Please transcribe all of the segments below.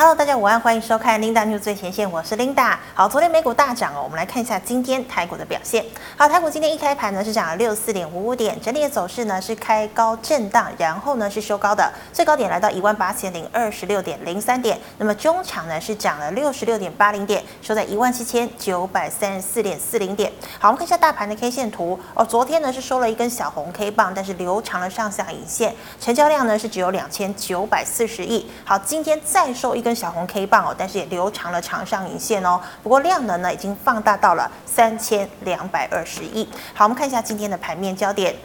Hello，大家午安，欢迎收看 Linda News 最前线，我是 Linda。好，昨天美股大涨哦，我们来看一下今天台股的表现。好，台股今天一开盘呢是涨了六四点五五点，整体的走势呢是开高震荡，然后呢是收高的，最高点来到一万八千零二十六点零三点。那么中场呢是涨了六十六点八零点，收在一万七千九百三十四点四零点。好，我们看一下大盘的 K 线图哦，昨天呢是收了一根小红 K 棒，但是留长了上下影线，成交量呢是只有两千九百四十亿。好，今天再收一跟小红 K 棒哦，但是也留长了长上影线哦。不过量能呢，已经放大到了三千两百二十亿。好，我们看一下今天的盘面焦点。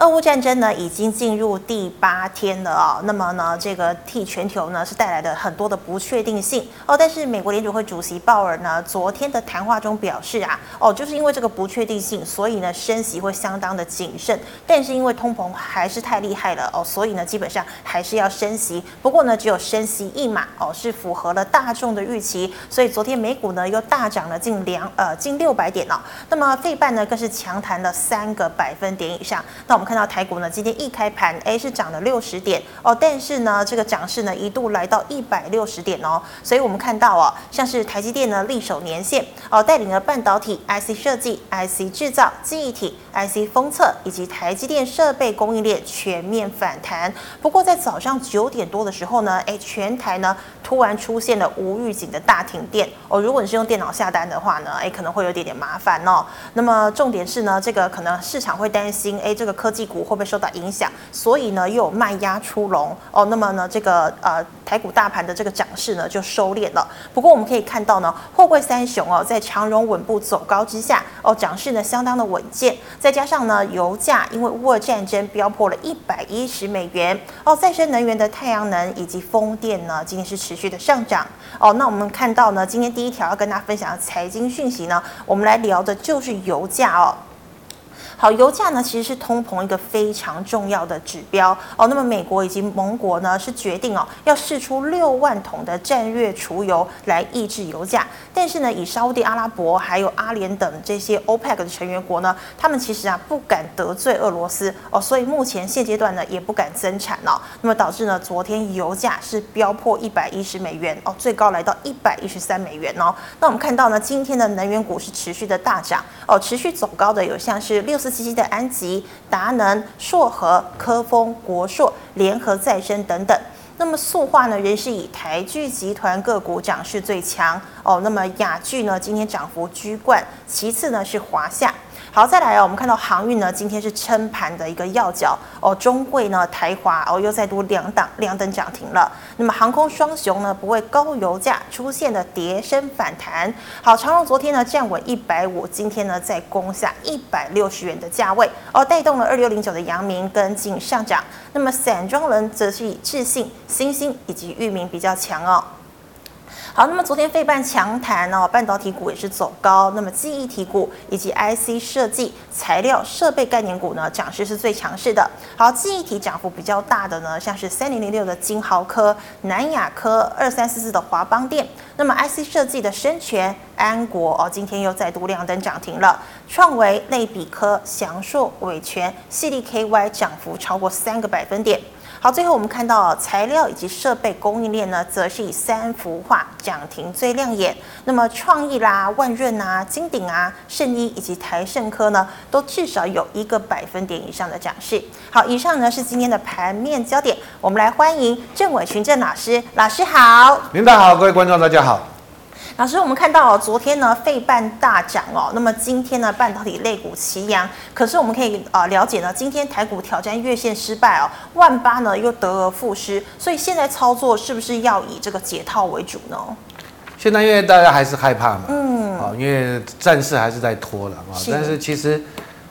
俄乌战争呢，已经进入第八天了、哦。那么呢，这个替全球呢是带来的很多的不确定性哦。但是美国联储会主席鲍尔呢，昨天的谈话中表示啊，哦，就是因为这个不确定性，所以呢升息会相当的谨慎。但是因为通膨还是太厉害了哦，所以呢基本上还是要升息。不过呢，只有升息一码哦，是符合了大众的预期。所以昨天美股呢又大涨了近两呃近六百点哦。那么费半呢更是强弹了三个百分点以上。那我们。看到台股呢，今天一开盘，哎，是涨了六十点哦，但是呢，这个涨势呢一度来到一百六十点哦，所以我们看到哦，像是台积电呢力守年限哦，带领了半导体、IC 设计、IC 制造、记忆体、IC 封测以及台积电设备供应链全面反弹。不过在早上九点多的时候呢，哎，全台呢突然出现了无预警的大停电哦，如果你是用电脑下单的话呢，哎，可能会有点点麻烦哦。那么重点是呢，这个可能市场会担心，哎，这个科技。股会不会受到影响？所以呢，又有卖压出笼哦。那么呢，这个呃台股大盘的这个涨势呢就收敛了。不过我们可以看到呢，货柜三雄哦，在长荣稳步走高之下哦，涨势呢相当的稳健。再加上呢，油价因为乌俄战争飙破了一百一十美元哦，再生能源的太阳能以及风电呢，今天是持续的上涨哦。那我们看到呢，今天第一条要跟大家分享的财经讯息呢，我们来聊的就是油价哦。好，油价呢其实是通膨一个非常重要的指标哦。那么美国以及盟国呢是决定哦要释出六万桶的战略储油来抑制油价，但是呢以沙乌地阿拉伯还有阿联等这些 OPEC 的成员国呢，他们其实啊不敢得罪俄罗斯哦，所以目前现阶段呢也不敢增产哦。那么导致呢昨天油价是飙破一百一十美元哦，最高来到一百一十三美元哦。那我们看到呢今天的能源股是持续的大涨哦，持续走高的有像是六四。基金的安吉、达能、硕和、科丰、国硕、联合再生等等。那么塑化呢，仍是以台聚集团个股涨势最强哦。那么雅聚呢，今天涨幅居冠，其次呢是华夏。好，再来哦，我们看到航运呢，今天是撑盘的一个要角哦，中柜呢，台华哦，又再度两档亮灯涨停了。那么航空双雄呢，不为高油价出现的跌升反弹。好，长荣昨天呢站稳一百五，今天呢再攻下一百六十元的价位哦，带动了二六零九的阳明跟进上涨。那么散装轮则是以智信、欣兴以及域名比较强哦。好，那么昨天费半强弹哦，半导体股也是走高，那么记忆体股以及 IC 设计、材料、设备概念股呢，涨势是最强势的。好，记忆体涨幅比较大的呢，像是三零零六的金豪科、南亚科、二三四四的华邦电，那么 IC 设计的深全、安国哦，今天又再度亮灯涨停了。创维、内比科、祥硕、伟诠、矽力 KY 涨幅超过三个百分点。好，最后我们看到材料以及设备供应链呢，则是以三幅画涨停最亮眼。那么创意啦、万润啊、金鼎啊、圣一以及台盛科呢，都至少有一个百分点以上的涨势。好，以上呢是今天的盘面焦点，我们来欢迎郑伟群郑老师，老师好。领导好，各位观众大家好。老师，我们看到哦，昨天呢，费半大涨哦，那么今天呢，半导体类股齐扬。可是我们可以呃了解呢，今天台股挑战月线失败哦，万八呢又得而复失，所以现在操作是不是要以这个解套为主呢？现在因为大家还是害怕嘛，嗯，啊，因为战事还是在拖了啊。但是其实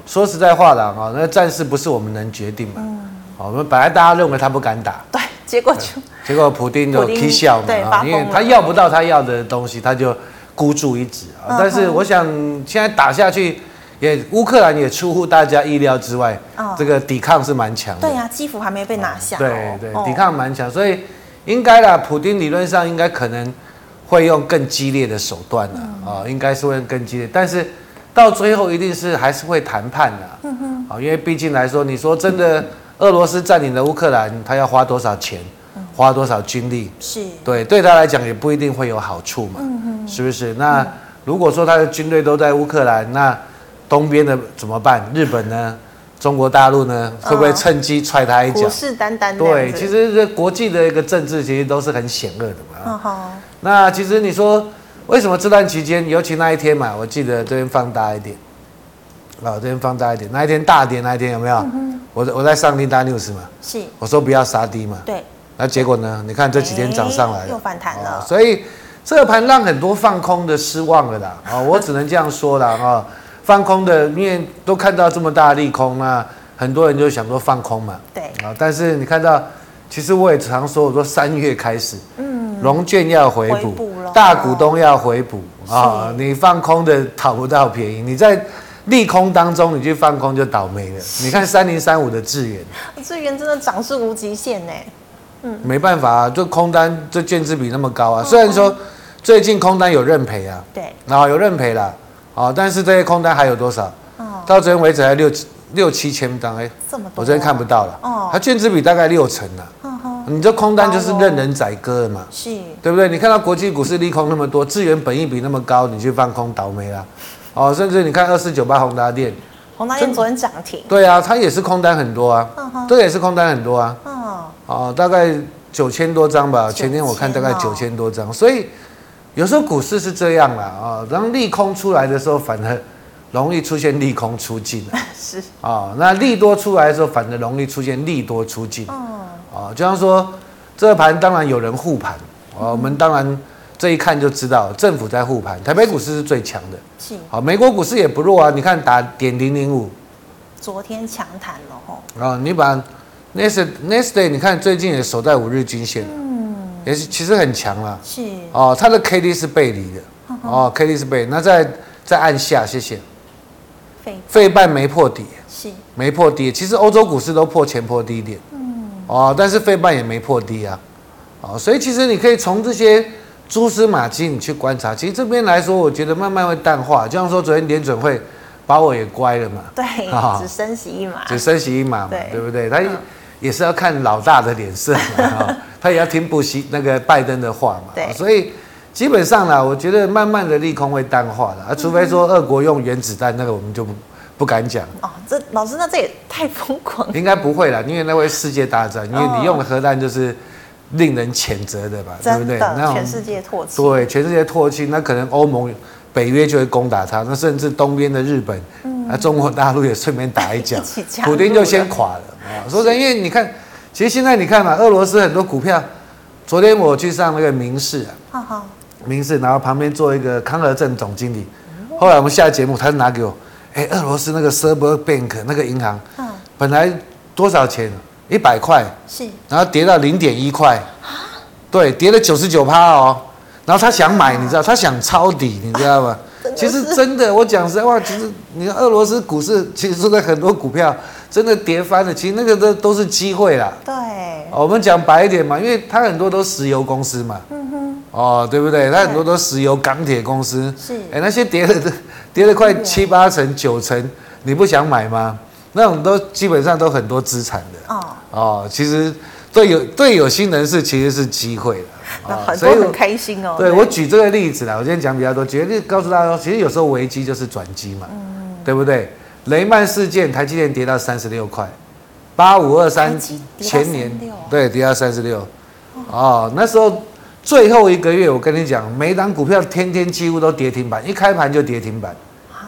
说实在话的啊，那战事不是我们能决定嘛，嗯，我们本来大家认为他不敢打，对。结果就结果普丁就踢笑嘛啊，因为他要不到他要的东西，他就孤注一掷啊。但是我想现在打下去，也乌克兰也出乎大家意料之外，这个抵抗是蛮强的。对呀，基辅还没被拿下。对对，抵抗蛮强，所以应该啦，普丁理论上应该可能会用更激烈的手段的啊，应该是会用更激烈，但是到最后一定是还是会谈判的。嗯哼，啊，因为毕竟来说，你说真的。俄罗斯占领了乌克兰，他要花多少钱？花多少军力，是对，对他来讲也不一定会有好处嘛，是不是？那如果说他的军队都在乌克兰，那东边的怎么办？日本呢？中国大陆呢？会不会趁机踹他一脚？虎视眈眈。对，其实这国际的一个政治其实都是很险恶的嘛。那其实你说为什么这段期间，尤其那一天嘛，我记得这边放大一点，啊，这边放大一点，那一天大跌那一天有没有？嗯、哼我我在上 Linda News 嘛，是，我说不要杀低嘛。对。那结果呢？你看这几天涨上来了，又反弹了。所以这个盘让很多放空的失望了啦。啊，我只能这样说啦啊。放空的，因为都看到这么大的利空，那很多人就想说放空嘛。对。啊，但是你看到，其实我也常说，我说三月开始，嗯，融券要回补，大股东要回补啊，你放空的讨不到便宜，你在利空当中你去放空就倒霉了。你看三零三五的智源，智源真的涨势无极限呢。嗯，没办法啊，就空单这券资比那么高啊，虽然说最近空单有认赔啊，对，然后有认赔了。啊，但是这些空单还有多少？哦，到昨天为止还六六七千张哎，这么多，我昨天看不到了。哦，它券资比大概六成呢。你这空单就是任人宰割嘛，是，对不对？你看到国际股市利空那么多，智源本益比那么高，你去放空倒霉了。哦，甚至你看二四九八宏达电，宏达电昨天涨停。对啊，它也是空单很多啊。这也是空单很多啊。哦，哦，大概九千多张吧，前天我看大概九千多张，所以。有时候股市是这样啦，啊，当利空出来的时候，反而容易出现利空出尽 是啊，那利多出来的时候，反而容易出现利多出尽。哦，就像说这个盘当然有人护盘，啊我们当然这一看就知道政府在护盘。台北股市是最强的，是。好，美国股市也不弱啊，你看打点零零五，昨天强弹了吼。啊，你把 Next Next Day 你看最近也守在五日均线。嗯。也是其实很强了，是。哦，它的 K D 是背离的，哦，K D 是背，那再再按下，谢谢。费半没破底，是。没破底。其实欧洲股市都破前破低点，嗯，哦，但是费半也没破低啊，哦，所以其实你可以从这些蛛丝马迹你去观察。其实这边来说，我觉得慢慢会淡化。就像说昨天联准会把我也乖了嘛，对，只升息一码，只升息一码嘛，对不对？他也是要看老大的脸色嘛。他也要听布希那个拜登的话嘛，对，所以基本上呢，我觉得慢慢的利空会淡化了啊，除非说俄国用原子弹，那个我们就不不敢讲。哦，这老师那这也太疯狂了。应该不会啦，因为那会世界大战，因为你用的核弹就是令人谴责的吧，对不对？那全世界唾弃。对，全世界唾弃，那可能欧盟、北约就会攻打他，那甚至东边的日本，嗯啊，中国大陆也顺便打一脚，普丁就先垮了啊。说真，因为你看。其实现在你看嘛，俄罗斯很多股票，昨天我去上那个民视啊，好好民视，然后旁边做一个康和正总经理，后来我们下节目，他就拿给我，哎，俄罗斯那个 Sberbank 那个银行，嗯，本来多少钱？一百块，是，然后跌到零点一块，对，跌了九十九趴哦，然后他想买，你知道，他想抄底，你知道吗？其实真的，我讲实在话，其实你看俄罗斯股市，其实现在很多股票真的跌翻了，其实那个都都是机会啦。对，我们讲白一点嘛，因为它很多都石油公司嘛，嗯哼，哦，对不对？它很多都石油钢铁公司，是，哎，那些跌了跌了快七八成、九成，你不想买吗？那种都基本上都很多资产的，哦，哦，其实对有对有心人士其实是机会的。那很多很开心哦。对，我举这个例子啦，我今天讲比较多，举个例子告诉大家说，其实有时候危机就是转机嘛，嗯，对不对？雷曼事件，台积电跌到三十六块，八五二三前年对跌到三十六，哦，那时候最后一个月，我跟你讲，每档股票天天几乎都跌停板，一开盘就跌停板，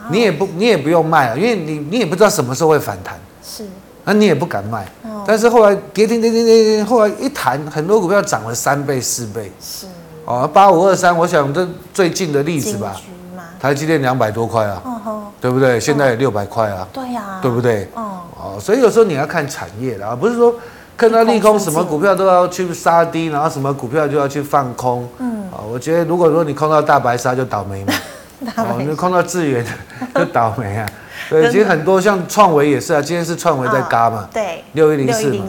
你也不你也不用卖啊，因为你你也不知道什么时候会反弹，是，那你也不敢卖。但是后来跌停跌停跌停，后来一弹，很多股票涨了三倍四倍。是哦，八五二三，我想这最近的例子吧。台积电两百多块啊，对不对？现在也六百块啊。对呀。对不对？哦，所以有时候你要看产业的啊，不是说看到利空，什么股票都要去杀低，然后什么股票就要去放空。嗯。啊，我觉得如果说你空到大白鲨就倒霉嘛。哦，你空到智源就倒霉啊。对，其实很多像创维也是啊，今天是创维在嘎嘛，对，六一零四嘛，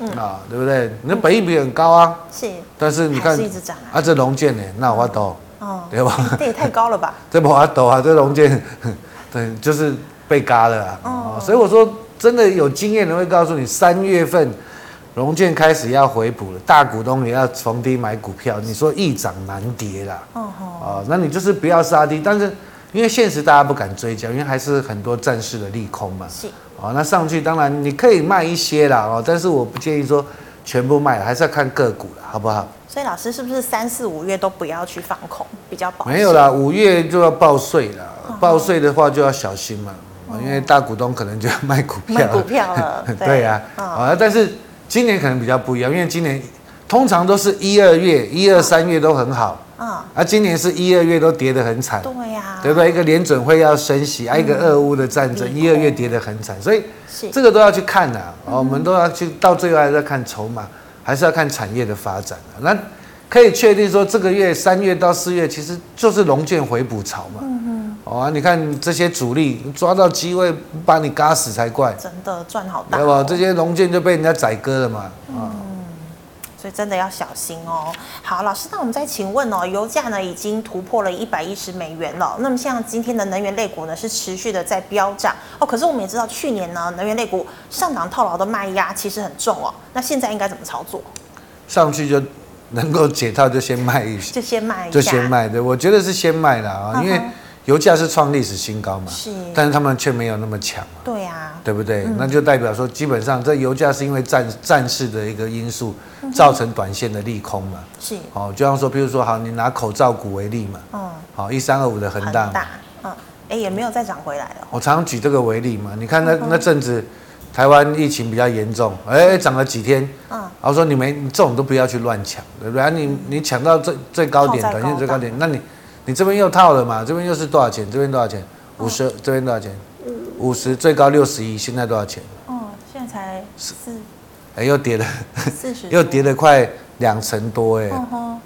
嗯。啊，对不对？你的本益比很高啊，是，但是你看啊，这龙建呢，那我抖，哦，对吧？这也太高了吧？这不我抖啊，这龙建，对，就是被嘎了啊，哦，所以我说真的有经验的会告诉你，三月份融券开始要回补了，大股东也要逢低买股票，你说易涨难跌啦。哦哦，那你就是不要杀低，但是因为现实大家不敢追加，因为还是很多战士的利空嘛。是。哦，那上去当然你可以卖一些啦，哦，但是我不建议说全部卖，还是要看个股了，好不好？所以老师是不是三四五月都不要去放空，比较保？没有啦，五月就要报税了，报税的话就要小心嘛，因为大股东可能就要卖股票。卖股票了。对呀，啊，但是今年可能比较不一样，因为今年通常都是一二月、一二三月都很好。啊，而今年是一二月都跌得很惨，对呀，对不对？一个联准会要升息，还有一个俄乌的战争，一二月跌得很惨，所以这个都要去看的。我们都要去，到最后还是要看筹码，还是要看产业的发展。那可以确定说，这个月三月到四月其实就是龙卷回补潮嘛。嗯嗯。哦，你看这些主力抓到机会把你嘎死才怪，真的赚好大，对吧？这些融券就被人家宰割了嘛。啊。所以真的要小心哦。好，老师，那我们再请问哦，油价呢已经突破了一百一十美元了。那么像今天的能源类股呢是持续的在飙涨哦。可是我们也知道，去年呢能源类股上涨套牢的卖压其实很重哦。那现在应该怎么操作？上去就能够解套就先卖一些，就先卖，就先卖。对，我觉得是先卖了啊，因为。油价是创历史新高嘛？是，但是他们却没有那么强嘛？对啊，对不对？嗯、那就代表说，基本上这油价是因为战战事的一个因素造成短线的利空嘛？是，哦，就像说，比如说，好，你拿口罩股为例嘛，嗯，好，一三二五的恒大，大，嗯，哎，也没有再涨回来了。我常常举这个为例嘛，你看那那阵子台湾疫情比较严重，哎，涨了几天，嗯，然后说你没你这种都不要去乱抢，对不对？你你抢到最最高点，短线最高点，那你。你这边又套了嘛？这边又是多少钱？这边多少钱？五十、哦，这边多少钱？五十，最高六十一，现在多少钱？哦，现在才四，哎，又跌了，四十，又跌了快两成多哎，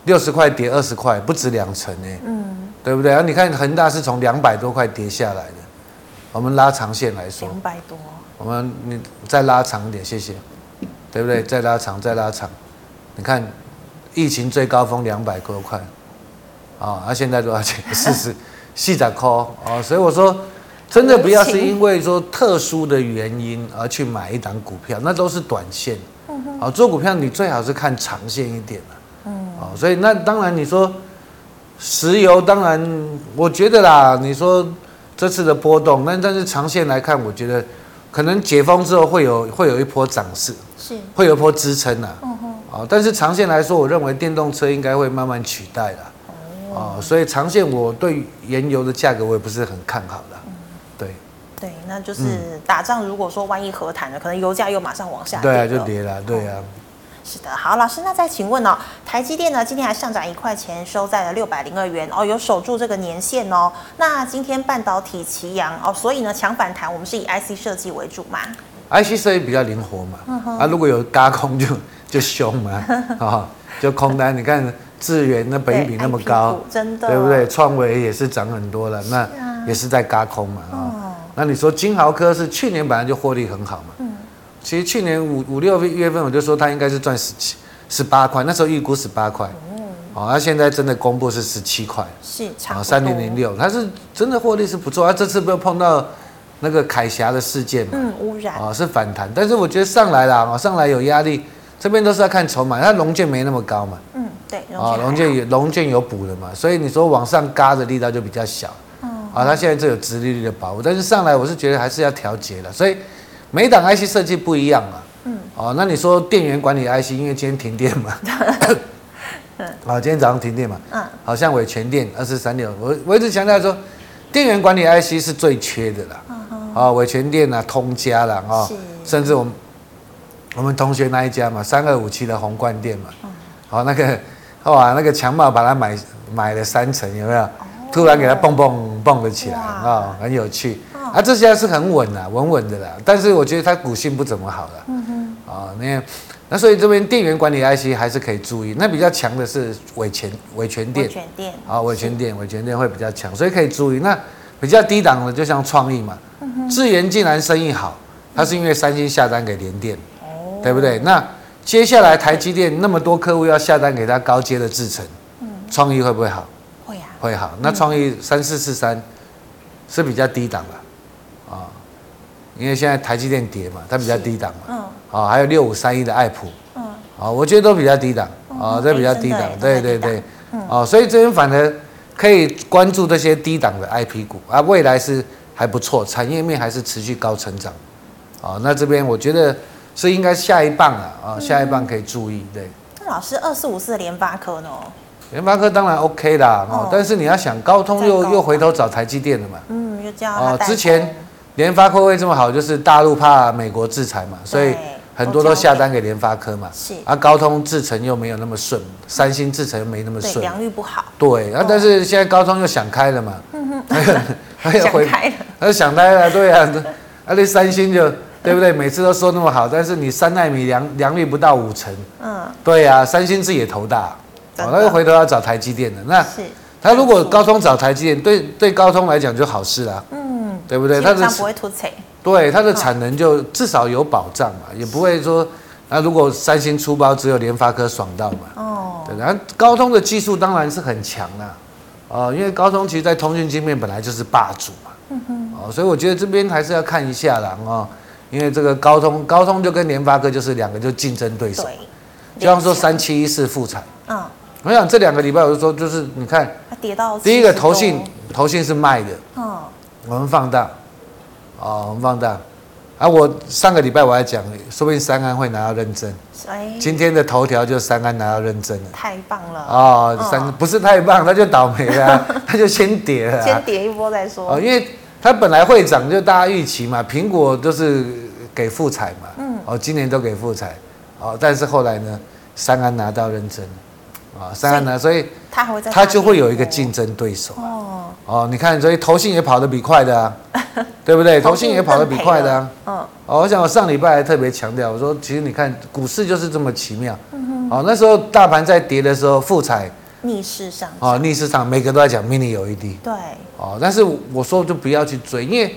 六十块跌二十块，不止两成哎，嗯，对不对？然后你看恒大是从两百多块跌下来的，我们拉长线来说，两百多，我们你再拉长一点，谢谢，对不对？再拉长，再拉长，你看疫情最高峰两百多块。啊，那现在多少钱？四十，细仔抠啊，所以我说，真的不要是因为说特殊的原因而去买一档股票，那都是短线。好，做股票你最好是看长线一点的。嗯，哦，所以那当然你说石油，当然我觉得啦，你说这次的波动，那但是长线来看，我觉得可能解封之后会有会有一波涨势，是会有一波支撑的。嗯哼，啊，但是长线来说，我认为电动车应该会慢慢取代的。哦，所以长线我对原油的价格我也不是很看好的，嗯、对，对，那就是打仗，如果说万一和谈了，可能油价又马上往下跌，对啊，就跌了，对啊、哦，是的，好，老师，那再请问哦，台积电呢，今天还上涨一块钱，收在了六百零二元，哦，有守住这个年线哦，那今天半导体齐扬哦，所以呢强反弹，我们是以 IC 设计为主嘛，IC 设计比较灵活嘛，嗯、啊，如果有轧空就就凶嘛，啊、哦，就空单，你看。智源那本益比那么高，真的，对不对？创维也是涨很多了，那也是在嘎空嘛啊。那你说金豪科是去年本来就获利很好嘛？嗯，其实去年五五六月份我就说它应该是赚十七、十八块，那时候预估十八块。哦，那现在真的公布是十七块，是差三零零六，它是真的获利是不错。它这次不要碰到那个凯霞的事件嘛？嗯，污染啊，是反弹，但是我觉得上来了啊，上来有压力，这边都是要看筹码，它融券没那么高嘛。嗯。啊，龙券有龙券有补的嘛，所以你说往上嘎的力道就比较小。嗯。啊，它现在这有直利率的保护，但是上来我是觉得还是要调节的，所以每档 IC 设计不一样嘛。嗯。哦，那你说电源管理 IC，因为今天停电嘛。嗯。啊，今天早上停电嘛。嗯。好像伟全电二四三六，我我一直强调说，电源管理 IC 是最缺的啦。嗯哼。啊，伟全电啊，通家啦，啊，甚至我们我们同学那一家嘛，三二五七的宏冠电嘛。嗯。好，那个。哇，那个强茂把它买买了三成，有没有？哦、突然给它蹦蹦蹦了起来啊、哦，很有趣。哦、啊，这些是很稳的，稳稳的啦。但是我觉得它股性不怎么好了。嗯哼。啊、哦，那那所以这边电源管理 IC 还是可以注意。那比较强的是伟全伟全电。伟全电。啊，伟全电伟全电会比较强，所以可以注意。那比较低档的就像创意嘛。智源竟然生意好，它是因为三星下单给联电。哦。对不对？那。接下来台积电那么多客户要下单给他高阶的制程，嗯，创意会不会好？会啊，会好。那创意三四四三是比较低档的，啊，因为现在台积电跌嘛，它比较低档嘛，嗯，好，还有六五三一的爱普，嗯，好，我觉得都比较低档，啊，这比较低档，对对对，哦，所以这边反而可以关注这些低档的 IP 股啊，未来是还不错，产业面还是持续高成长，啊，那这边我觉得是应该下一棒啊，啊，下一棒可以注意，对。那老师，二四五四的联发科呢？联发科当然 OK 啦，哦，但是你要想高通又又回头找台积电了嘛，嗯，又这样，哦，之前。联发科会这么好，就是大陆怕美国制裁嘛，所以很多都下单给联发科嘛。是。啊，高通制程又没有那么顺，三星制程又没那么顺。良率不好。对，啊，但是现在高通又想开了嘛。嗯哼。想开了。他就想开了，对啊，啊，那三星就对不对？每次都说那么好，但是你三纳米良良率不到五成。嗯。对呀，三星自己也头大，哦，那又回头要找台积电的。那是。他如果高通找台积电，对对高通来讲就好事啦。对不对？它的不会突刺，对它的产能就至少有保障嘛，也不会说，那如果三星出包，只有联发科爽到嘛。哦，对，然后高通的技术当然是很强啦，哦，因为高通其实在通讯晶片本来就是霸主嘛。嗯哼。哦，所以我觉得这边还是要看一下啦，哦，因为这个高通高通就跟联发科就是两个就竞争对手。对。就像说三七一四复产。嗯。我想这两个礼拜我就说，就是你看，它跌到第一个投信投信是卖的。嗯。我们放大，哦，我们放大，啊，我上个礼拜我还讲，说不定三安会拿到认证，今天的头条就三安拿到认证了，太棒了，哦，三不是太棒，他就倒霉了，他就先跌了，先跌一波再说，哦，因为他本来会涨，就大家预期嘛，苹果都是给富采嘛，嗯，哦，今年都给富采，哦，但是后来呢，三安拿到认证。啊，三安拿，所以他会他就会有一个竞争对手哦哦，你看，所以投信也跑得比快的啊，对不对？投信也跑得比快的啊。嗯。哦，我想我上礼拜还特别强调，我说其实你看股市就是这么奇妙。嗯哼。哦，那时候大盘在跌的时候，富采逆势上。哦，逆势上，每个都在讲 mini 有一 d。对。哦，但是我说就不要去追，因为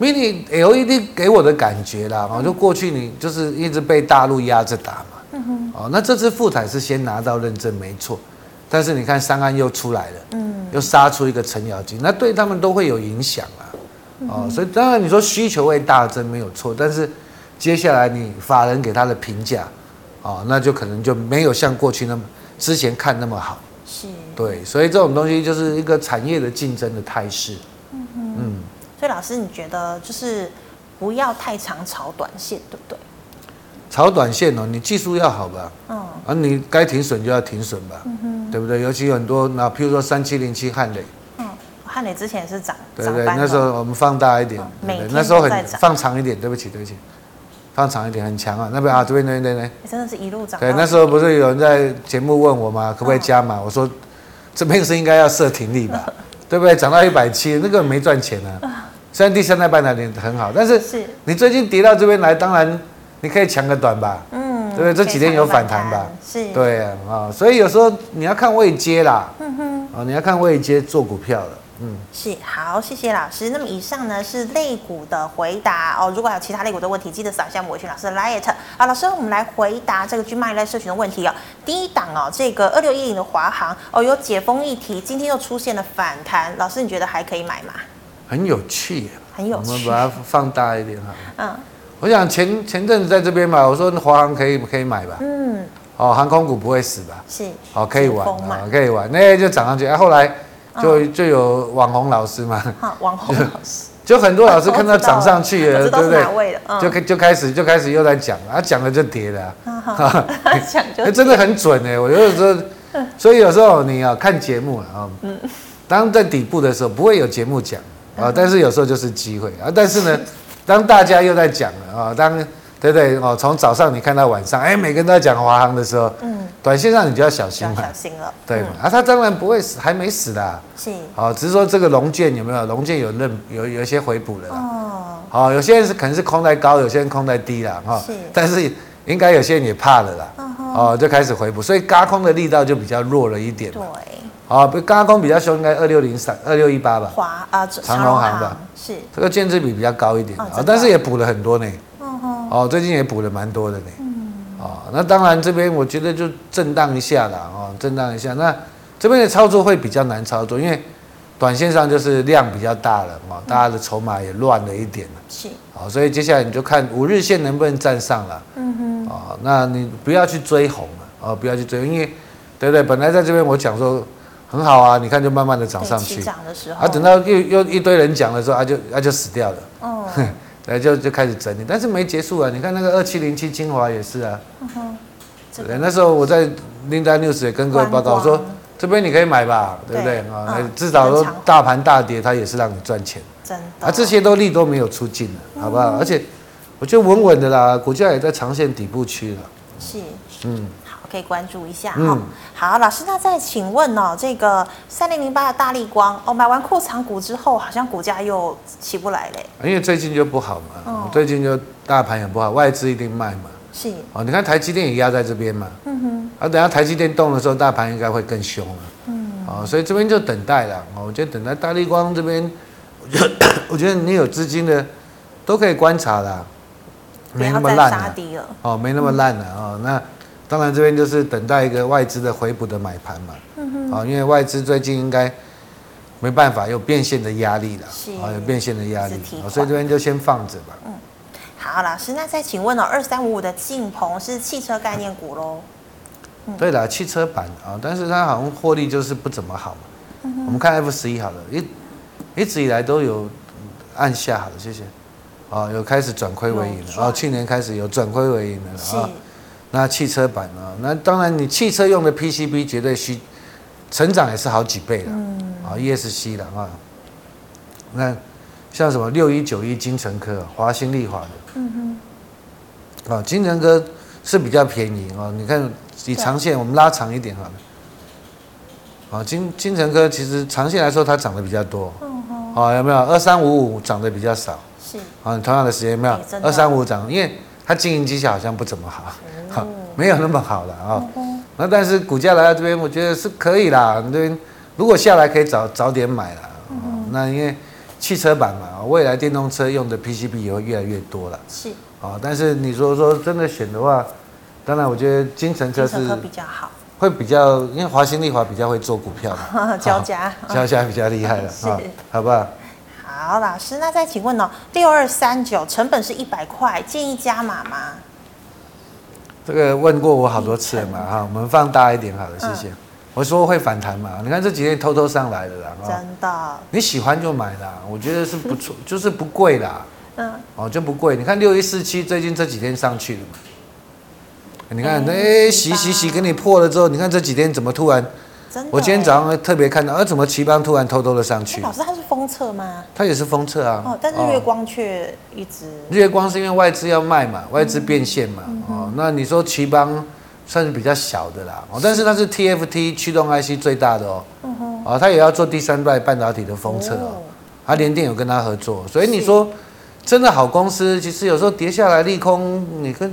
mini LED 给我的感觉啦，哦，就过去你就是一直被大陆压着打嘛。哦，那这次富彩是先拿到认证没错，但是你看三安又出来了，嗯，又杀出一个程咬金，那对他们都会有影响啊，哦，所以当然你说需求会大增没有错，但是接下来你法人给他的评价，哦，那就可能就没有像过去那么之前看那么好，是，对，所以这种东西就是一个产业的竞争的态势，所以老师你觉得就是不要太常炒短线，对不对？炒短线哦，你技术要好吧？嗯，啊，你该停损就要停损吧，嗯哼，对不对？尤其有很多那，譬如说三七零七汉磊，嗯，汉磊之前也是涨，对对，那时候我们放大一点，那时候很放长一点，对不起对不起，放长一点很强啊，那边啊这边那边那边，真的是一路涨。对，那时候不是有人在节目问我吗？可不可以加码？我说这边是应该要设停利吧，对不对？涨到一百七，那个没赚钱啊。虽然第三代半导体很好，但是你最近跌到这边来，当然。你可以抢个短吧，嗯，对不对？这几天有反弹吧？是，对啊，啊，所以有时候你要看位阶啦，嗯哼，啊，你要看位阶做股票了，嗯，是，好，谢谢老师。那么以上呢是类股的回答哦。如果还有其他类股的问题，记得扫一下我伟群老师的 LINE。好，老师，我们来回答这个 GMoney 在社群的问题哦。第一档哦，这个二六一零的华航哦，有解封议题，今天又出现了反弹，老师你觉得还可以买吗？很有趣，很有趣，我们把它放大一点哈，嗯。我想前前阵子在这边嘛，我说华航可以可以买吧？嗯，哦，航空股不会死吧？是，哦，可以玩啊，可以玩，那就涨上去。啊，后来就就有网红老师嘛，网红老师，就很多老师看到涨上去了，对不对？就就开始就开始又在讲，啊，讲了就跌了，讲就真的很准哎，我有时候，所以有时候你要看节目啊，嗯，当在底部的时候不会有节目讲啊，但是有时候就是机会啊，但是呢。当大家又在讲了啊，当对不对哦？从早上你看到晚上，哎，每个人都在讲华航的时候，嗯，短线上你就要小心了，小心了，对嘛？啊，他当然不会死，还没死的，是，好，只是说这个龙剑有没有？龙剑有认有有一些回补了，哦，好，有些人是可能是空在高，有些人空在低了，哈，是，但是应该有些人也怕了啦，哦，就开始回补，所以轧空的力道就比较弱了一点，对。啊，不，轧空比较凶，应该二六零三、二六一八吧。华啊，长荣行吧，是这个建制比比较高一点啊，但是也补了很多呢。哦，最近也补了蛮多的呢。嗯。哦，那当然这边我觉得就震荡一下啦，哦，震荡一下。那这边的操作会比较难操作，因为短线上就是量比较大了，哦，大家的筹码也乱了一点了。是。好，所以接下来你就看五日线能不能站上了。嗯哼。啊，那你不要去追红了，啊，不要去追，因为对不对？本来在这边我讲说很好啊，你看就慢慢的涨上去。涨的时候。啊，等到又又一堆人讲的时候，啊就啊就死掉了。哦。对，就就开始整理，但是没结束啊！你看那个二七零七精华也是啊。嗯哼。对，那时候我在 Linda News 也跟各位报告我说，这边你可以买吧，对不对啊？嗯、至少说大盘大跌，它也是让你赚钱。真的。啊，这些都利都没有出尽了，好不好？嗯、而且我觉得稳稳的啦，股价也在长线底部区了。是。嗯。好，可以关注一下。嗯。好，老师，那再请问哦，这个三零零八的大力光哦，买完库藏股之后，好像股价又起不来嘞。因为最近就不好嘛，哦、最近就大盘也不好，外资一定卖嘛。是。哦，你看台积电也压在这边嘛，嗯哼，啊，等下台积电动的时候，大盘应该会更凶了，嗯，哦，所以这边就等待了，哦，我觉得等待大力光这边，我觉得你有资金的都可以观察啦，没那么烂了，哦，没那么烂了哦，那当然这边就是等待一个外资的回补的买盘嘛，嗯哼，哦，因为外资最近应该没办法有变现的压力了，是，哦，有变现的压力，所以这边就先放着吧，嗯。好，老师，那再请问哦，二三五五的晋鹏是汽车概念股喽？嗯、对了，汽车版啊，但是它好像获利就是不怎么好嘛。嗯、我们看 F 十一好了，一一直以来都有按下好了，谢谢。啊，有开始转亏为盈了，然后去年开始有转亏为盈了啊。是那汽车版啊，那当然你汽车用的 PCB 绝对需成长也是好几倍了。嗯。啊，ESC 的啊。那。像什么六一九一精成科、华新丽华的，嗯哼，啊，精成科是比较便宜啊。你看以长线我们拉长一点好了，啊，精精成科其实长线来说它涨得比较多，嗯哼，啊，有没有二三五五涨得比较少？是，啊，同样的时间有没有二三五涨？因为它经营绩效好像不怎么好，好没有那么好了啊。那但是股价来到这边，我觉得是可以啦。这边如果下来可以早早点买了，那因为。汽车版嘛，未来电动车用的 PCB 也会越来越多了。是。啊，但是你说说真的选的话，当然我觉得金城科是比较好，会比较，因为华新丽华比较会做股票嘛，交加，交加比较厉害了，是，好不好？好，老师，那再请问哦，六二三九成本是一百块，建议加码吗？这个问过我好多次了嘛，哈，我们放大一点好了，谢谢。我说会反弹嘛？你看这几天偷偷上来的啦，真的。你喜欢就买啦，我觉得是不错，就是不贵啦。嗯。哦，就不贵。你看六一四七最近这几天上去了嘛？你看，哎，洗洗洗，给你破了之后，你看这几天怎么突然？真的。我今天早上特别看到，啊，怎么頎邦突然偷偷的上去？老师，它是封测吗？它也是封测啊。哦，但是月光却一直。月光是因为外资要卖嘛，外资变现嘛。哦，那你说頎邦？算是比较小的啦，哦，但是它是 TFT 驱动 IC 最大的哦，嗯哼，啊，它也要做第三代半导体的封测哦，它联电有跟他合作，所以你说真的好公司，其实有时候跌下来利空，你跟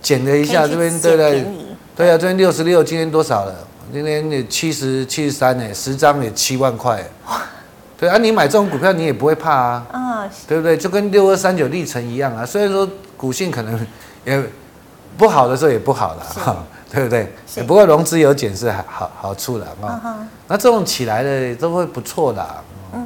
捡了一下这边对不对？对啊，这边六十六，今天多少了？今天也七十七十三呢，十张也七万块，对啊，你买这种股票你也不会怕啊，啊，对不对？就跟六二三九历程一样啊，虽然说股性可能也。不好的时候也不好了，哈，对不对？是不过融资有减是好好好处了啊。Uh. 那这种起来的都会不错的。嗯，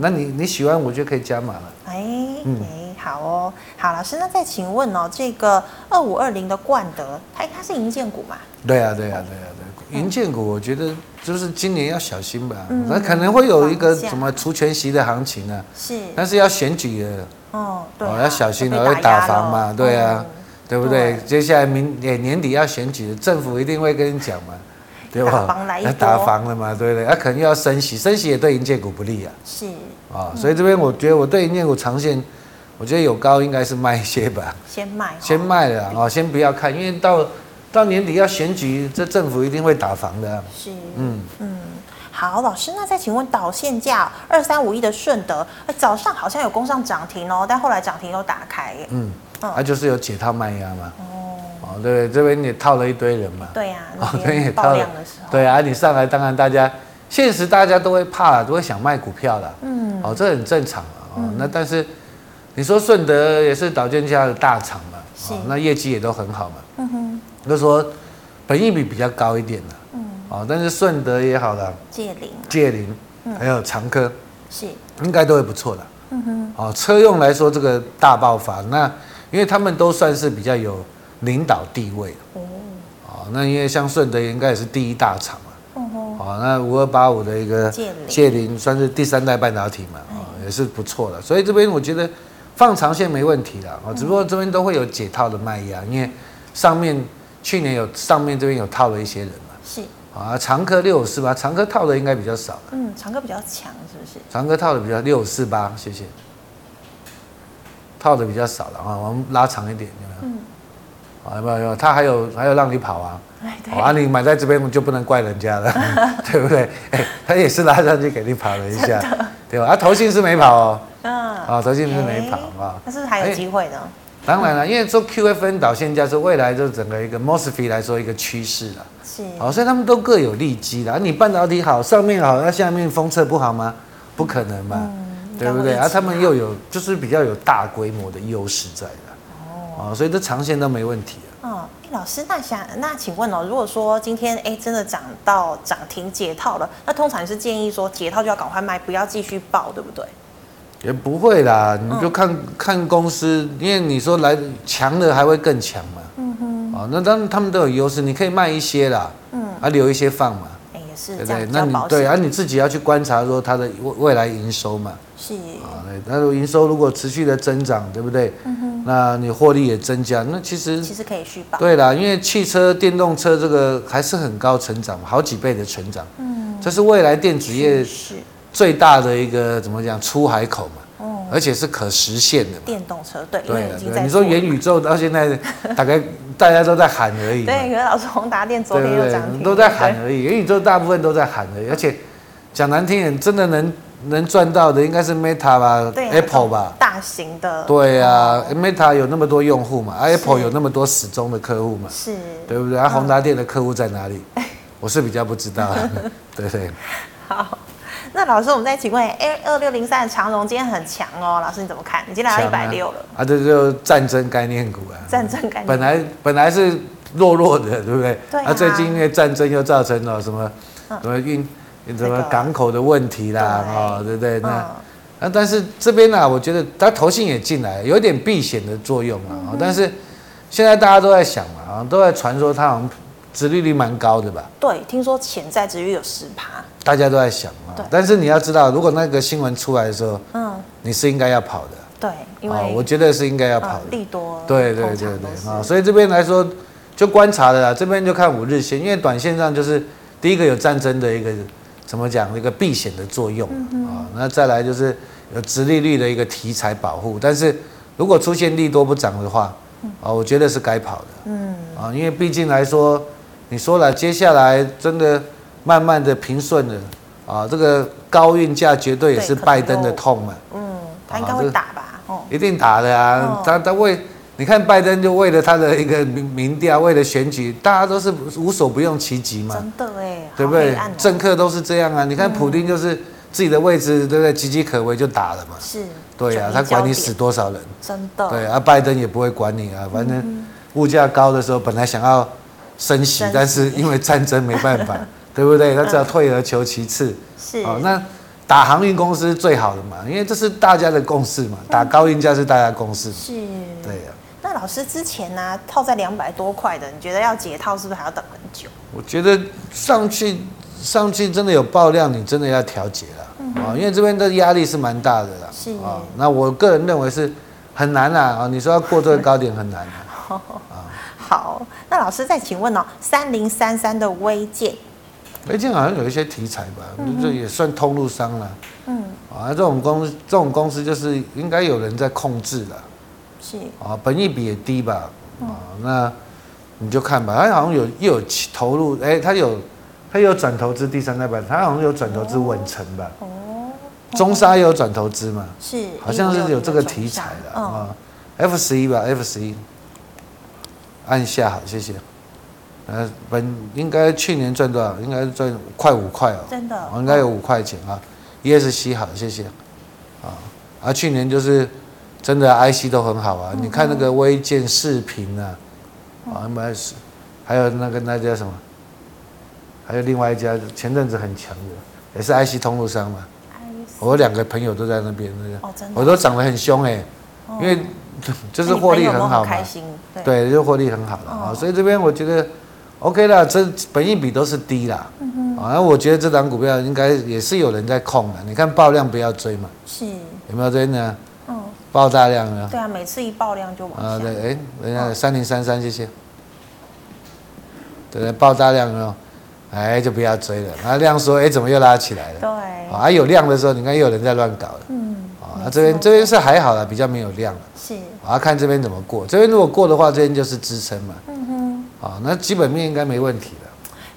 那你你喜欢，我觉得可以加码了。哎，嗯，好哦，好老师，那再请问哦，这个二五二零的冠德，它它是银建股嘛？对啊，对啊，对啊，对。营建股，我觉得就是今年要小心吧。嗯，那可能会有一个什么除权息的行情啊？是，但是要选举的哦，对、啊，要小心了，会打房嘛？对啊。嗯对不对？对接下来明年年底要选举，政府一定会跟你讲嘛，对吧？要打房了嘛，对不对？那、啊、可能要升息，升息也对银建股不利啊。是啊，所以这边我觉得我对银建股长线，我觉得有高应该是卖一些吧。先卖。先卖了啊，先不要看，因为到到年底要选举，这政府一定会打房的、啊。是。嗯。嗯，好，老师，那再请问导线价二三五一的顺德，早上好像有攻上涨停哦，但后来涨停又打开。嗯。它、啊、就是有解套卖压嘛，哦，哦，对，这边也套了一堆人嘛，对呀、啊，哦，这边也套了，对啊，你上来当然大家现实大家都会怕，都会想卖股票的，嗯，哦，这很正常啊，哦，嗯、那但是你说顺德也是导线价的大厂嘛，是。哦，那业绩也都很好嘛，就说本益比比较高一点的，嗯，哦，但是顺德也好了，界霖，界霖，还有长科，是。应该都会不错的。嗯哼，哦，车用来说这个大爆发，那因为他们都算是比较有领导地位哦，哦，那因为像顺德应该也是第一大厂嘛，嗯哼，哦，那五二八五的一个界霖算是第三代半导体嘛，哦，也是不错的，所以这边我觉得放长线没问题了，啊，只不过这边都会有解套的卖压，因为上面去年有上面这边有套了一些人嘛，是。啊，长科六五四八，长科套的应该比较少。嗯，长科比较强，是不是？长科套的比较六五四八，谢谢。套的比较少了啊，我们拉长一点，有没有？嗯。啊，有没有？有，他还有还有让你跑啊。哎，对。啊，你买在这边就不能怪人家了，对不对？哎，他也是拉上去给你跑了一下，对吧？啊，投信是没跑哦。嗯。啊，投信是没跑啊。但是还有机会呢。当然了，因为做 QFN 导线架是未来就整个一个 MOSFET 来说一个趋势了。是。好，所以他们都各有利基的。你半导体好，上面好，那下面封测不好吗？不可能嘛，嗯、对不对？啊他们又有就是比较有大规模的优势在的。哦。所以这长线都没问题。哦，老师，那想那请问哦，如果说今天哎真的涨到涨停解套了，那通常是建议说解套就要赶快卖，不要继续爆，对不对？也不会啦，你就看、嗯、看公司，因为你说来强的还会更强嘛。嗯哼。哦，那当然他们都有优势，你可以卖一些啦。嗯。啊，留一些放嘛。哎，也是。对对，那你对啊，你自己要去观察说它的未未来营收嘛。是。啊，对，那营收如果持续的增长，对不对？嗯哼。那你获利也增加，那其实其实可以续保。对啦，因为汽车电动车这个还是很高成长，好几倍的成长。嗯。这是未来电子业。是。最大的一个怎么讲出海口嘛，哦，而且是可实现的。电动车对，对对，你说元宇宙到现在大概 大家都在喊而已。对，可是老师宏达电昨天又涨停，都在喊而已。元宇宙大部分都在喊而已，而且讲难听点，真的能能赚到的应该是 Meta 吧，Apple 吧，大型的。对啊，Meta 有那么多用户嘛，Apple 有那么多始终的客户嘛，是，对不对？啊，宏达电的客户在哪里？我是比较不知道，对对。好。那老师，我们再请问，A 二六零三的长荣今天很强哦，老师你怎么看？你今天来到一百六了。啊，这就战争概念股啊。战争概念。本来本来是弱弱的，对不对？对啊。最近因为战争又造成了什么什么运什么港口的问题啦，哦，对不对？那啊，但是这边呢，我觉得它投信也进来，有点避险的作用啊。但是现在大家都在想嘛，啊，都在传说它好像殖利率蛮高的吧？对，听说潜在殖利率有十趴。大家都在想啊，但是你要知道，如果那个新闻出来的时候，嗯，你是应该要跑的，对，因为我觉得是应该要跑的，利多，对对对对啊，所以这边来说就观察的啦，这边就看五日线，因为短线上就是第一个有战争的一个怎么讲一个避险的作用啊，那再来就是有直利率的一个题材保护，但是如果出现利多不涨的话，啊，我觉得是该跑的，嗯，啊，因为毕竟来说，你说了接下来真的。慢慢的平顺了，啊，这个高运价绝对也是拜登的痛嘛。嗯，他应该会打吧？哦，一定打的啊！他他为你看拜登就为了他的一个民民调，为了选举，大家都是无所不用其极嘛。真的哎，对不对？政客都是这样啊！你看普丁就是自己的位置，对不对？岌岌可危就打了嘛。是。对啊，他管你死多少人。真的。对啊，拜登也不会管你啊，反正物价高的时候，本来想要升息，但是因为战争没办法。对不对？他只要退而求其次，是哦。那打航运公司最好的嘛，因为这是大家的共识嘛。打高运价是大家共识。是，对呀。那老师之前呢，套在两百多块的，你觉得要解套是不是还要等很久？我觉得上去上去真的有爆量，你真的要调节了啊，因为这边的压力是蛮大的啦。是啊，那我个人认为是很难啦啊。你说要过这个高点很难啊。好，那老师再请问哦，三零三三的微健。最近好像有一些题材吧，这也算通路商了。嗯，啊，这种公司，这种公司就是应该有人在控制了。是啊，本益比也低吧？啊，那你就看吧。他好像有又有投入，哎，他有他有转投资第三代板，他好像有转投资稳成吧？哦，中沙也有转投资嘛？是，好像是有这个题材的啊。F 十一吧，F 十一，按下好，谢谢。呃，本应该去年赚多少？应该是赚快五块哦。真的。应该有五块钱啊。ESC 好，谢谢。啊，啊，去年就是真的 IC 都很好啊。你看那个微健视频啊，啊，MS，还有那个那叫什么？还有另外一家前阵子很强的，也是 IC 通路商嘛。我两个朋友都在那边，那个，我都涨得很凶哎，因为 就是获利很好嘛，对，就获利很好了啊，所以这边我觉得 OK 啦，这本益比都是低啦，嗯哼，啊，那我觉得这档股票应该也是有人在控的，你看爆量不要追嘛，是，有没有追呢？嗯，爆大量了，对啊，每次一爆量就往下，啊，对，哎，等一下三零三三，谢谢，对，爆大量了。哎，就不要追了。那量说，哎，怎么又拉起来了？对。啊，有量的时候，你看又有人在乱搞了。嗯。啊，那这边这边是还好了，比较没有量了。是。啊，看这边怎么过。这边如果过的话，这边就是支撑嘛。嗯哼。啊，那基本面应该没问题了。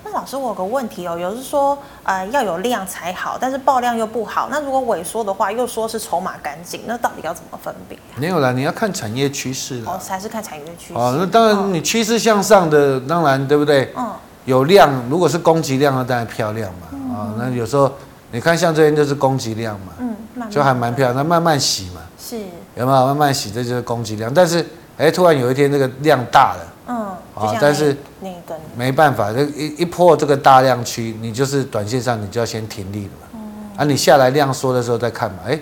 那老师，我有个问题哦，有人说，呃，要有量才好，但是爆量又不好。那如果萎缩的话，又说是筹码干净，那到底要怎么分别？没有啦，你要看产业趋势了。哦，还是看产业趋势。哦，那当然，你趋势向上的，当然对不对？嗯。有量，如果是供给量，那当然漂亮嘛。啊、嗯，那有时候你看像这边就是供给量嘛，嗯，慢慢就还蛮漂亮。那慢慢洗嘛，是，有没有慢慢洗？这就是供给量。但是，哎、欸，突然有一天这个量大了，嗯，啊，但是那根没办法，这一一破这个大量区，你就是短线上你就要先停利了嘛。嗯，啊，你下来量缩的时候再看嘛，哎、欸，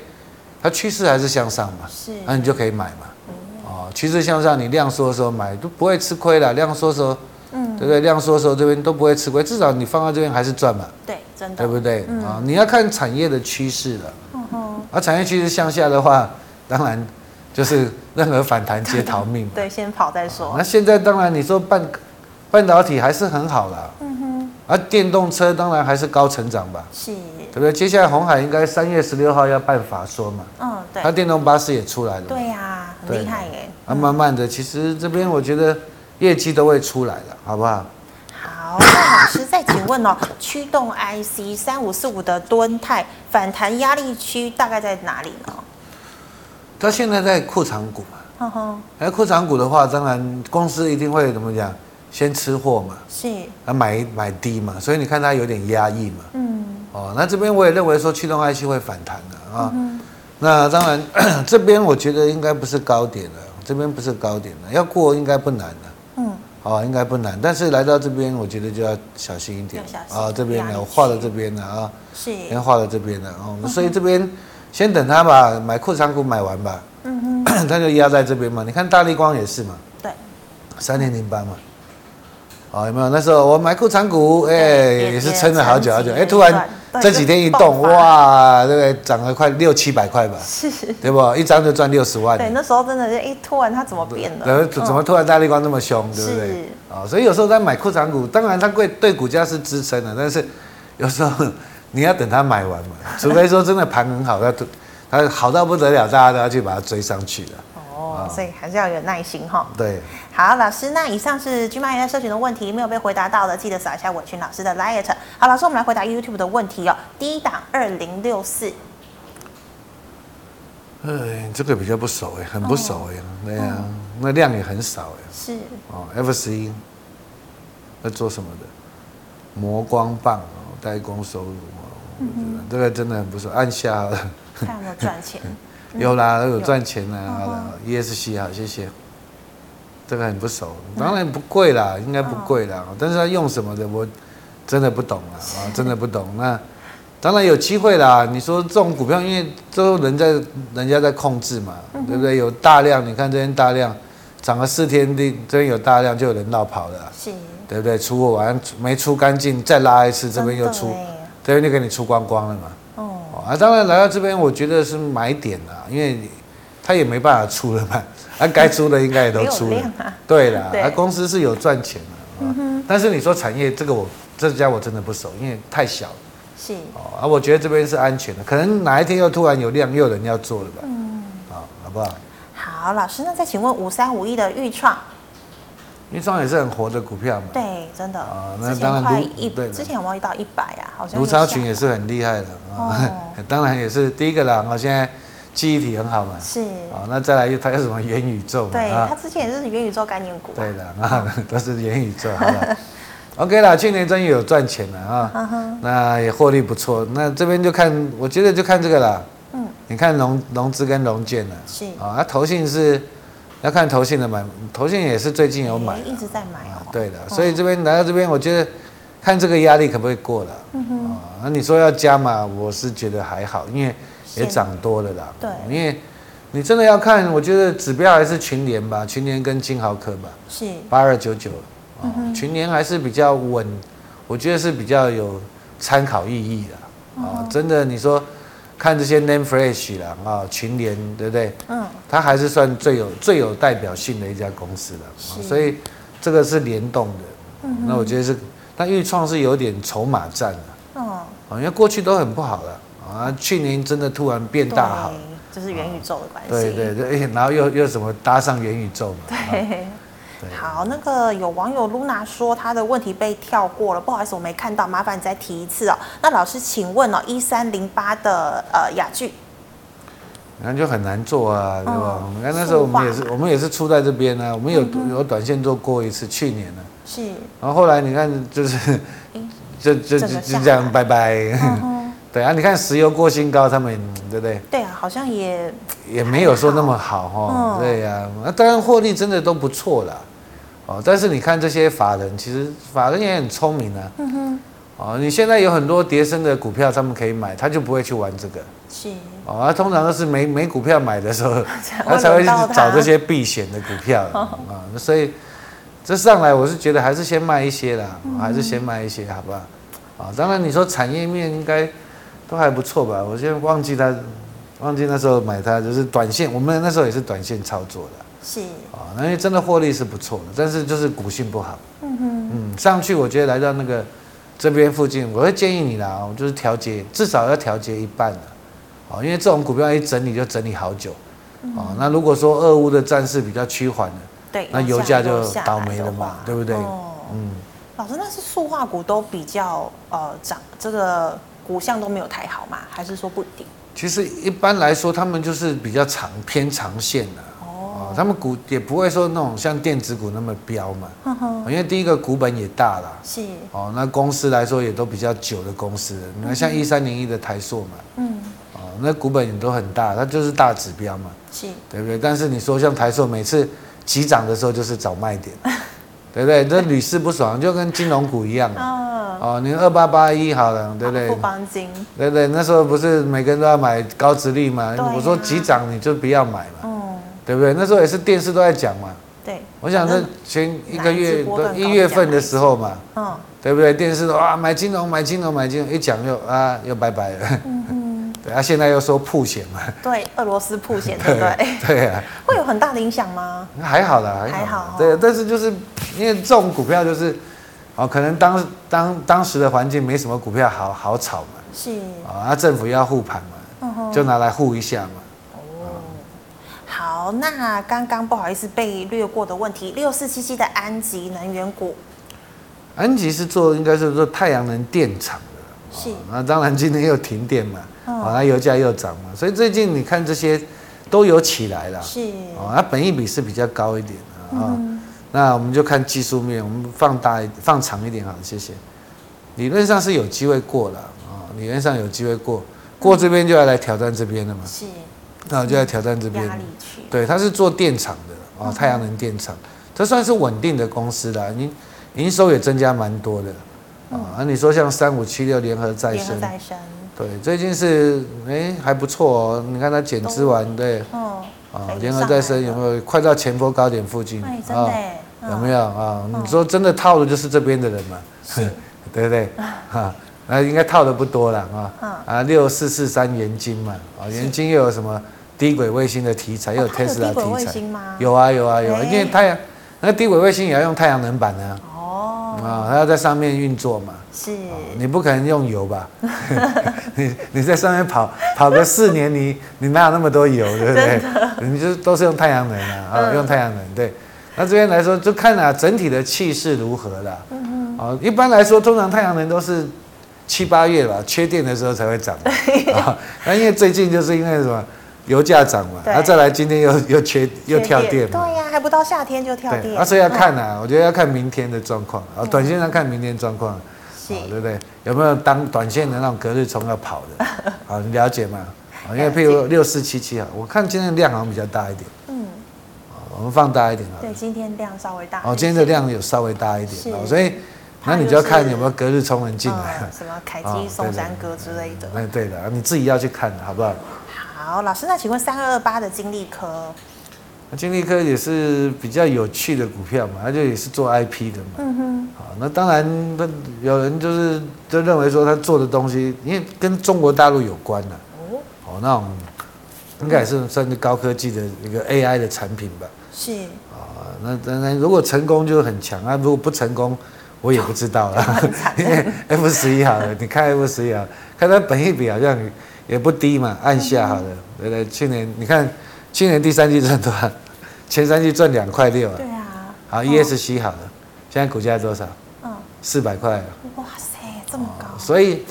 它趋势还是向上嘛，是，那、啊、你就可以买嘛。嗯，哦，趋势向上，你量缩的时候买都不会吃亏了。量缩的时候。嗯，对不对？量缩的时候，这边都不会吃亏，至少你放到这边还是赚嘛。对，真的，对不对？嗯、啊，你要看产业的趋势了。嗯哼。而产业趋势向下的话，当然就是任何反弹皆逃命嘛。对，先跑再说。那现在当然你说半半导体还是很好啦。嗯哼。而电动车当然还是高成长吧。是。对不对？接下来红海应该三月十六号要办法说嘛。嗯，对。它电动巴士也出来了。对呀、啊，很厉害耶。啊，慢慢的，其实这边我觉得。业绩都会出来了，好不好？好，那老师再请问哦，驱动 IC 三五四五的敦泰反弹压力区大概在哪里呢？它现在在库藏股嘛。哎，库藏股的话，当然公司一定会怎么讲？先吃货嘛。是。啊，买买低嘛，所以你看它有点压抑嘛。嗯。哦，那这边我也认为说驱动 IC 会反弹的啊。嗯。那当然，这边我觉得应该不是高点了，这边不是高点了，要过应该不难的。哦，应该不难，但是来到这边，我觉得就要小心一点。啊，这边呢，我画了这边了啊，是，先画了这边了哦，所以这边先等它吧，买库藏股买完吧。嗯哼，它就压在这边嘛。你看大立光也是嘛。对。三零零八嘛。哦，有没有？那时候我买库藏股，哎，也是撑了好久好久，哎，突然。这几天一动，哇，对不对？涨了快六七百块吧，是，对不？一张就赚六十万。对，那时候真的是，哎，突然它怎么变了？怎么突然大立光那么凶，对不对？啊，所以有时候在买库藏股，当然它会对股价是支撑的，但是有时候你要等它买完嘛，除非说真的盘很好，它它好到不得了，大家都要去把它追上去了。哦，所以还是要有耐心哈。对。好，老师，那以上是军妈也在社群的问题，没有被回答到的，记得扫一下伟群老师的 liet。好，老师，我们来回答 YouTube 的问题哦。第一档二零六四，哎，这个比较不熟哎，很不熟哎，对呀，那量也很少哎。是。哦，F 十一，在做什么的？磨光棒哦，代工收入哦，这个真的很不错。按下，看有没有赚钱？有啦，都有赚钱啦。好的，ESC 好，谢谢。这个很不熟，当然不贵啦，应该不贵啦。但是他用什么的，我真的不懂了啊，真的不懂。那当然有机会啦。你说这种股票，因为都人在人家在控制嘛，对不对？有大量，你看这边大量涨了四天的，这边有大量，就有人闹跑了，是，对不对？出货完没出干净，再拉一次，这边又出，这边就给你出光光了嘛。哦，啊，当然来到这边，我觉得是买点啦，因为他也没办法出了嘛。啊，该出的应该也都出了，对啦，啊公司是有赚钱的，但是你说产业这个我这家我真的不熟，因为太小了，是。哦，啊，我觉得这边是安全的，可能哪一天又突然有量，又有人要做了吧，嗯，啊，好不好？好，老师，那再请问五三五一的预创，钰创也是很活的股票嘛，对，真的啊，那当然一对，之前有没有遇到一百啊？好像卢超群也是很厉害的啊，当然也是第一个啦，我现在。记忆体很好嘛？是。哦，那再来它有什么元宇宙？对，它之前也是元宇宙概念股。对的啊，都是元宇宙？OK 啦，去年真有赚钱了啊，那也获利不错。那这边就看，我觉得就看这个啦。嗯。你看融融资跟融券了。是。啊，那投信是要看投信的买，投信也是最近有买，一直在买哦。对的，所以这边来到这边，我觉得看这个压力可不可以过了。嗯哼。啊，那你说要加码，我是觉得还好，因为也涨多了啦。对。因为你真的要看，我觉得指标还是群联吧，群联跟金豪科吧。是。八二九九。嗯群联还是比较稳，我觉得是比较有参考意义的啊。真的，你说看这些 name flash 啦啊，群联对不对？嗯，它还是算最有最有代表性的一家公司了。所以这个是联动的。嗯，那我觉得是，但钰创是有点筹码战了。哦，因为过去都很不好了啊，去年真的突然变大好，这是元宇宙的关系。对对对，然后又又什么搭上元宇宙嘛？对。好，那个有网友 Luna 说他的问题被跳过了，不好意思，我没看到，麻烦你再提一次哦。那老师，请问哦，一三零八的呃雅聚，那就很难做啊，对吧？你看那时候我们也是，我们也是出在这边呢，我们有有短线做过一次，去年呢。是。然后后来你看，就是 就就就就这样拜拜。对啊，你看石油过新高，他们对不对？对啊，好像也也没有说那么好哈。对呀，那当然获利真的都不错啦。哦，但是你看这些法人，其实法人也很聪明啊。嗯哼。哦，你现在有很多叠升的股票，他们可以买，他就不会去玩这个。是。哦，他通常都是没没股票买的时候，他才会去找这些避险的股票啊。所以这上来，我是觉得还是先卖一些啦，还是先卖一些，好不好？啊，当然你说产业面应该都还不错吧。我现在忘记他，忘记那时候买它就是短线，我们那时候也是短线操作的。是啊，那因为真的获利是不错的，但是就是股性不好。嗯哼，嗯，上去我觉得来到那个这边附近，我会建议你啦，我就是调节，至少要调节一半的。哦，因为这种股票一整理就整理好久。哦，那如果说俄乌的战事比较趋缓了，对，那油价就倒霉了嘛，对不对？哦嗯，老师，那是塑化股都比较呃涨，这个股相都没有太好嘛？还是说不一定？其实一般来说，他们就是比较长偏长线的。他们股也不会说那种像电子股那么飙嘛，因为第一个股本也大了，是。哦，那公司来说也都比较久的公司，你看像一三零一的台塑嘛，嗯，哦，那股本也都很大，它就是大指标嘛，是，对不对？但是你说像台塑每次急涨的时候就是找卖点，对不对？这屡试不爽，就跟金融股一样啊，哦，你二八八一好了，对不对？富邦金，对不对？那时候不是每个人都要买高值率嘛？我说急涨你就不要买嘛。对不对？那时候也是电视都在讲嘛。对。我想那前一个月一月份的时候嘛，嗯，对不对？电视都啊买金融买金融买金融，一讲就啊又拜拜了。嗯哼。对啊，现在又说破险嘛。对，俄罗斯破险，对不对？对啊。会有很大的影响吗？还好啦，还好。对，但是就是因为这种股票就是，哦，可能当当当时的环境没什么股票好好炒嘛。是。啊，那政府要护盘嘛，就拿来护一下嘛。好，那刚刚不好意思被略过的问题，六四七七的安吉能源股，安吉是做应该是做太阳能电厂的，是。那当然今天又停电嘛，哦，那油价又涨嘛，所以最近你看这些都有起来了，是。哦，那本益比是比较高一点的啊。那我们就看技术面，我们放大一放长一点好，谢谢。理论上是有机会过了啊，理论上有机会过，过这边就要来挑战这边了嘛，是。那我就在挑战这边，对，他是做电厂的啊，太阳能电厂，这算是稳定的公司了，你营收也增加蛮多的啊。你说像三五七六联合再生，对，最近是哎还不错哦，你看它减资完，对，啊，联合再生有没有快到前波高点附近啊？有没有啊？你说真的套的就是这边的人嘛，对不对？哈，那应该套的不多了啊。啊，六四四三元金嘛，啊，元金又有什么？低轨卫星的题材，又有特斯拉题材，有啊有啊有啊，因为太阳那低轨卫星也要用太阳能板呢。哦，啊，它要在上面运作嘛。是。你不可能用油吧？你你在上面跑跑个四年，你你哪有那么多油，对不对？你就都是用太阳能啊，啊，用太阳能。对。那这边来说，就看啊，整体的气势如何了。嗯嗯。啊，一般来说，通常太阳能都是七八月吧，缺电的时候才会涨。啊，那因为最近就是因为什么？油价涨嘛，那再来今天又 又缺又跳电。嘛，对呀，还不到夏天就跳电，所以要看呐，我觉得要看明天的状况啊，短线上看明天状况，是，对不对？有没有当短线的那种隔日冲要跑的？好，你了解吗？啊，因为譬如六四七七啊，我看今天的量好像比较大一点，嗯，我们放大一点啊，对，今天量稍微大，哦，今天的量有稍微大一点，所以那你就要看有没有隔日冲人进来，什么凯基松山哥之类的。那对的，你自己要去看，好不好？好，老师，那请问三二二八的金利科，那金利科也是比较有趣的股票嘛，它就也是做 IP 的嘛。嗯哼。好，那当然，那有人就是就认为说他做的东西，因为跟中国大陆有关的。哦。哦，那种应该也是算是高科技的一个 AI 的产品吧。是。啊，那当然，如果成功就很强啊，如果不成功。我也不知道了，因为 F 十一好了，你看 F 十一啊，看它本益比好像也不低嘛，按下好了，对不对？去年你看，去年第三季赚多少？前三季赚两块六啊。对啊。好，ESC 好了，现在股价多少？嗯。四百块。哇塞，这么高。所以，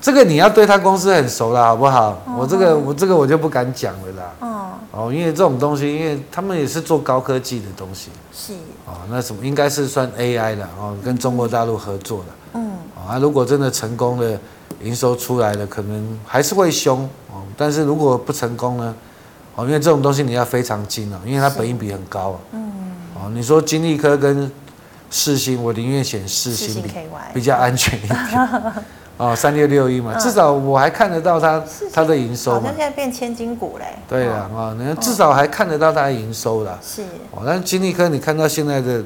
这个你要对他公司很熟了，好不好？我这个我这个我就不敢讲了啦。嗯。哦，因为这种东西，因为他们也是做高科技的东西。是。哦，那什么应该是算 AI 的哦，跟中国大陆合作的。嗯。啊，如果真的成功了，营收出来了，可能还是会凶哦。但是如果不成功呢？哦，因为这种东西你要非常精啊，因为它本益比很高啊。嗯。哦，你说金利科跟世星，我宁愿选世星比比较安全一点。哦，三六六一嘛，至少我还看得到它它的营收嘛。好像现在变千金股嘞。对啊，啊，你至少还看得到它的营收啦。是。哦，但是金利科你看到现在的，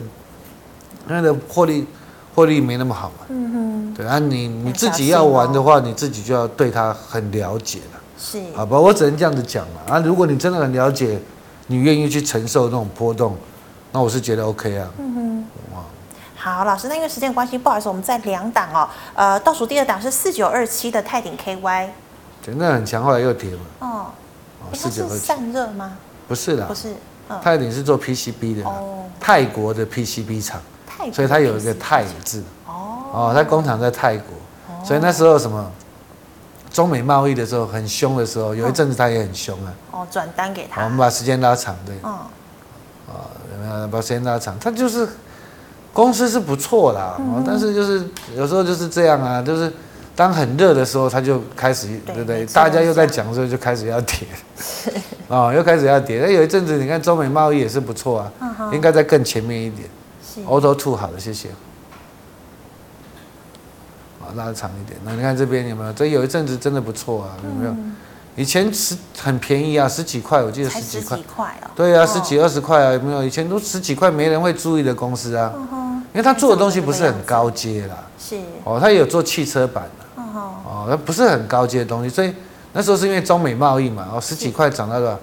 那个获利获利没那么好嘛。嗯哼。对啊，你你自己要玩的话，你自己就要对它很了解了。是。好吧，我只能这样子讲嘛。啊，如果你真的很了解，你愿意去承受那种波动，那我是觉得 OK 啊。嗯哼。好，老师，那因为时间关系，不好意思，我们在两档哦。呃，倒数第二档是四九二七的泰鼎 KY，真的很强，后来又跌了。哦，四九二七散热吗？不是的，不是。泰鼎是做 PCB 的，哦，泰国的 PCB 厂，所以它有一个泰字。哦，哦，它工厂在泰国，所以那时候什么中美贸易的时候很凶的时候，有一阵子它也很凶啊。哦，转单给他。我们把时间拉长，对。嗯。啊，把时间拉长，它就是。公司是不错啦，嗯、但是就是有时候就是这样啊，就是当很热的时候，它就开始，对，对不对？大家又在讲的时候，就开始要跌，啊、哦，又开始要跌。那有一阵子，你看中美贸易也是不错啊，嗯、应该在更前面一点。是 Auto Two 好了，谢谢。啊，拉长一点。那你看这边有没有？这有一阵子真的不错啊，有没有？嗯、以前十很便宜啊，十几块，我记得十几块。对啊，十几二十块啊，有没有？以前都十几块，没人会注意的公司啊。嗯因为他做的东西不是很高阶啦，是哦，他也有做汽车版的，哦，那不是很高阶的东西，所以那时候是因为中美贸易嘛，哦，十几块涨到了，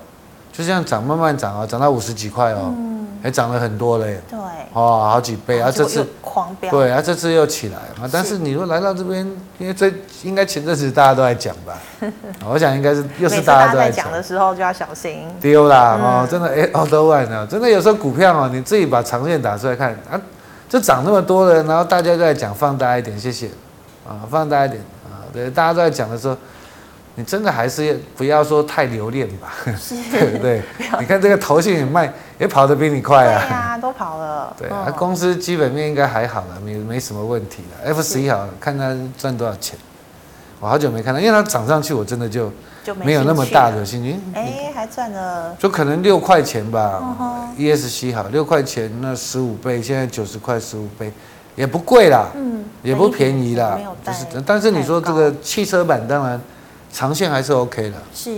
就这样涨，慢慢涨啊，涨到五十几块哦，还涨了很多嘞，对，哦，好几倍啊，这次狂飙，对啊，这次又起来了，但是你说来到这边，因为这应该前阵子大家都在讲吧，我想应该是又是大家都在讲。的时候就要小心。丢啦，哦，真的哎，Auto One 啊，真的有时候股票哦，你自己把长线打出来看啊。就涨那么多人，然后大家都在讲放大一点，谢谢，啊，放大一点啊，对，大家都在讲的时候，你真的还是不要说太留恋吧，是。对不对？你看这个投信也卖，也跑得比你快啊，对啊，都跑了，对，啊，公司基本面应该还好了，没没什么问题了。F 十一好了，看它赚多少钱，我好久没看到，因为它涨上去，我真的就。没有那么大的心情，哎，还赚了，就可能六块钱吧。ESC 好，六块钱那十五倍，现在九十块十五倍，也不贵啦，嗯，也不便宜啦，就是，但是你说这个汽车版当然长线还是 OK 的。是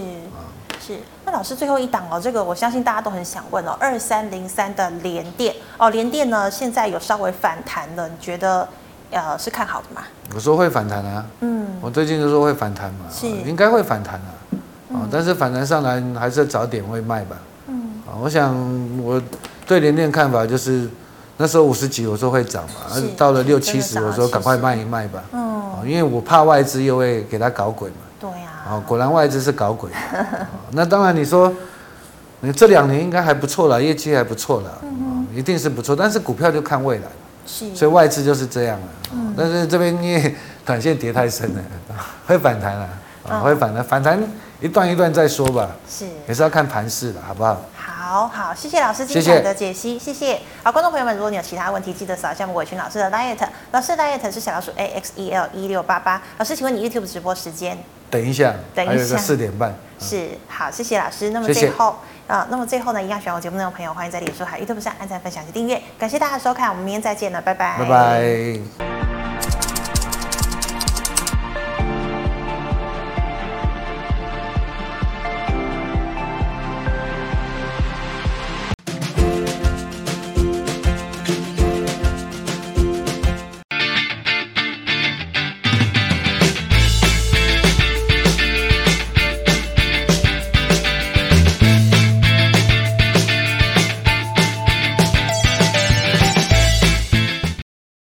是，那老师最后一档哦，这个我相信大家都很想问哦，二三零三的联电哦，联电呢现在有稍微反弹了，你觉得呃是看好的吗？我说会反弹啊，嗯，我最近就说会反弹嘛，是应该会反弹啊。啊，但是反弹上来还是早点会卖吧。嗯，啊，我想我对联电看法就是，那时候五十几我说会涨嘛，是到了六七十我说赶快卖一卖吧。嗯，因为我怕外资又会给他搞鬼嘛。对呀。啊，果然外资是搞鬼。那当然你说，你这两年应该还不错了，业绩还不错了，嗯，一定是不错。但是股票就看未来。是。所以外资就是这样了。嗯。但是这边因为短线跌太深了，会反弹了。啊，会反弹，反弹一段一段再说吧。是，也是要看盘势的，好不好？好好，谢谢老师精彩的解析，谢谢，谢谢。好，观众朋友们，如果你有其他问题，记得扫一下我们伟群老师的 liet，老师的 liet 是小老鼠 A X E L 一六八八。老师，请问你 YouTube 直播时间？等一下，等一下，四点半。是，好，谢谢老师。那么最后啊，那么最后呢，一样喜欢我节目内容的朋友，欢迎在脸书还有 YouTube 上按赞、分享及订阅。感谢大家的收看，我们明天再见了，拜拜。拜拜。